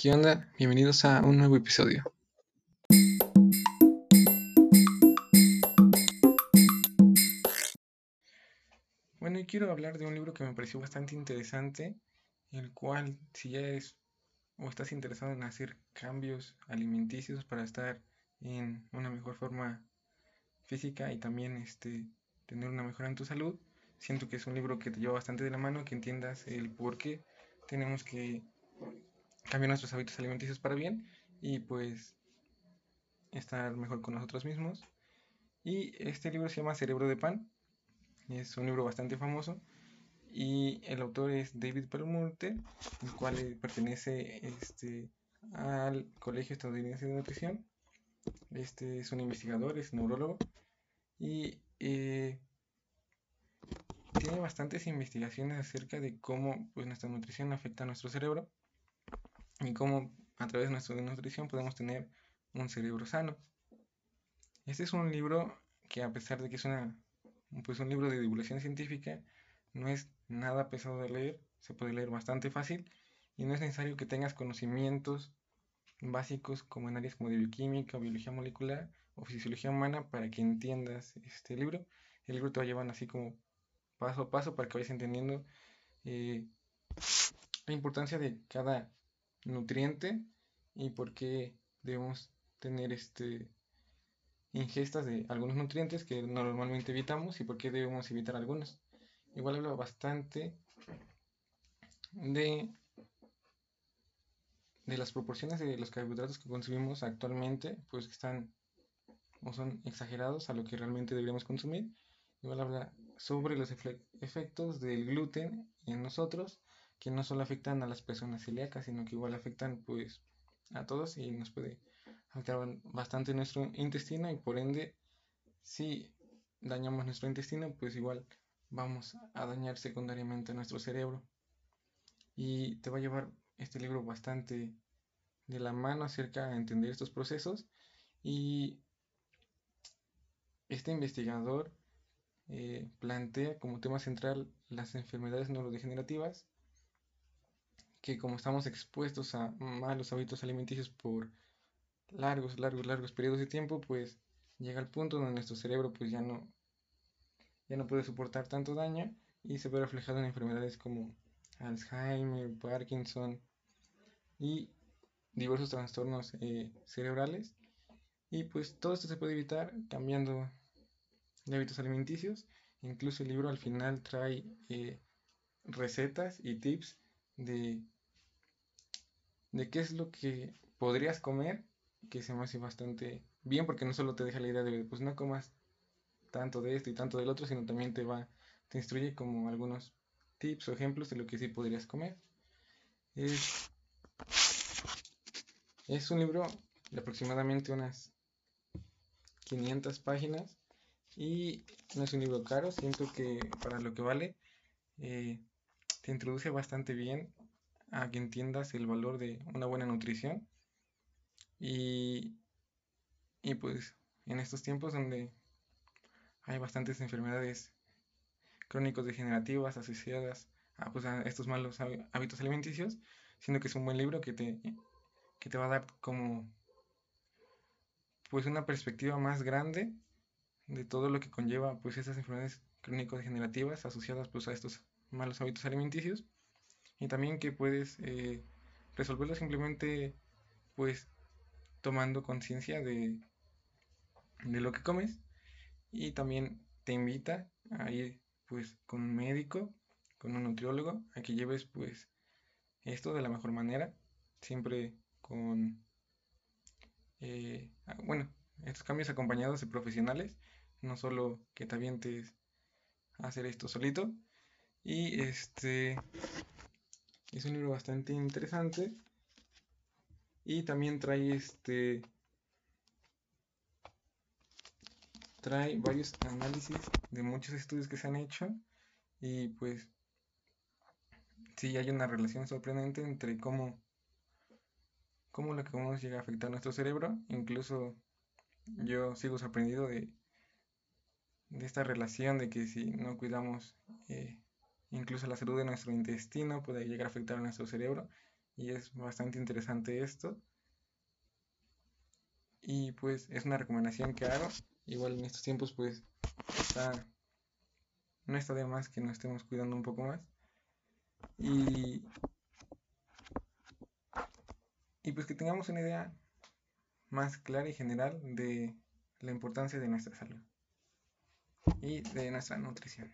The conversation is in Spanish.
¿Qué onda? Bienvenidos a un nuevo episodio. Bueno, y quiero hablar de un libro que me pareció bastante interesante, el cual si ya eres o estás interesado en hacer cambios alimenticios para estar en una mejor forma física y también este, tener una mejora en tu salud, siento que es un libro que te lleva bastante de la mano, que entiendas el por qué tenemos que cambiar nuestros hábitos alimenticios para bien y pues estar mejor con nosotros mismos. Y este libro se llama Cerebro de Pan, es un libro bastante famoso y el autor es David Perlmutter, el cual pertenece este, al Colegio Estadounidense de Nutrición. Este es un investigador, es neurólogo y eh, tiene bastantes investigaciones acerca de cómo pues, nuestra nutrición afecta a nuestro cerebro y cómo a través de nuestra nutrición podemos tener un cerebro sano. Este es un libro que a pesar de que es una, pues un libro de divulgación científica, no es nada pesado de leer, se puede leer bastante fácil y no es necesario que tengas conocimientos básicos como en áreas como bioquímica, biología molecular o fisiología humana para que entiendas este libro. El libro te va a llevar así como paso a paso para que vayas entendiendo eh, la importancia de cada nutriente y por qué debemos tener este ingestas de algunos nutrientes que normalmente evitamos y por qué debemos evitar algunos. Igual hablo bastante de, de las proporciones de los carbohidratos que consumimos actualmente, pues que están o son exagerados a lo que realmente deberíamos consumir. Igual habla sobre los efectos del gluten en nosotros, que no solo afectan a las personas celíacas, sino que igual afectan pues a todos y nos puede afectar bastante nuestro intestino y por ende si dañamos nuestro intestino pues igual vamos a dañar secundariamente nuestro cerebro. Y te va a llevar este libro bastante de la mano acerca de entender estos procesos y este investigador eh, plantea como tema central las enfermedades neurodegenerativas, que como estamos expuestos a malos hábitos alimenticios por largos, largos, largos periodos de tiempo, pues llega al punto donde nuestro cerebro pues ya no, ya no puede soportar tanto daño y se ve reflejado en enfermedades como Alzheimer, Parkinson y diversos trastornos eh, cerebrales. Y pues todo esto se puede evitar cambiando de hábitos alimenticios. Incluso el libro al final trae eh, recetas y tips de, de qué es lo que podrías comer, que se me hace bastante bien porque no solo te deja la idea de, pues no comas tanto de esto y tanto del otro, sino también te va, te instruye como algunos tips o ejemplos de lo que sí podrías comer. Es, es un libro de aproximadamente unas 500 páginas y no es un libro caro, siento que para lo que vale, eh, te introduce bastante bien a que entiendas el valor de una buena nutrición. Y, y pues en estos tiempos donde hay bastantes enfermedades crónicos degenerativas asociadas a, pues, a estos malos hábitos alimenticios, siento que es un buen libro que te, que te va a dar como pues una perspectiva más grande de todo lo que conlleva pues esas enfermedades crónico-degenerativas asociadas pues a estos malos hábitos alimenticios y también que puedes eh, resolverlo simplemente pues tomando conciencia de, de lo que comes y también te invita a ir pues con un médico, con un nutriólogo, a que lleves pues esto de la mejor manera, siempre con, eh, bueno, estos cambios acompañados de profesionales no solo que te avientes a hacer esto solito. Y este es un libro bastante interesante. Y también trae este trae varios análisis de muchos estudios que se han hecho y pues sí hay una relación sorprendente entre cómo cómo lo que comemos llega a afectar nuestro cerebro incluso yo sigo sorprendido de de esta relación de que si no cuidamos eh, incluso la salud de nuestro intestino puede llegar a afectar a nuestro cerebro y es bastante interesante esto. Y pues es una recomendación que hago. Igual en estos tiempos pues está, no está de más que nos estemos cuidando un poco más. Y, y pues que tengamos una idea más clara y general de la importancia de nuestra salud y de nuestra nutrición.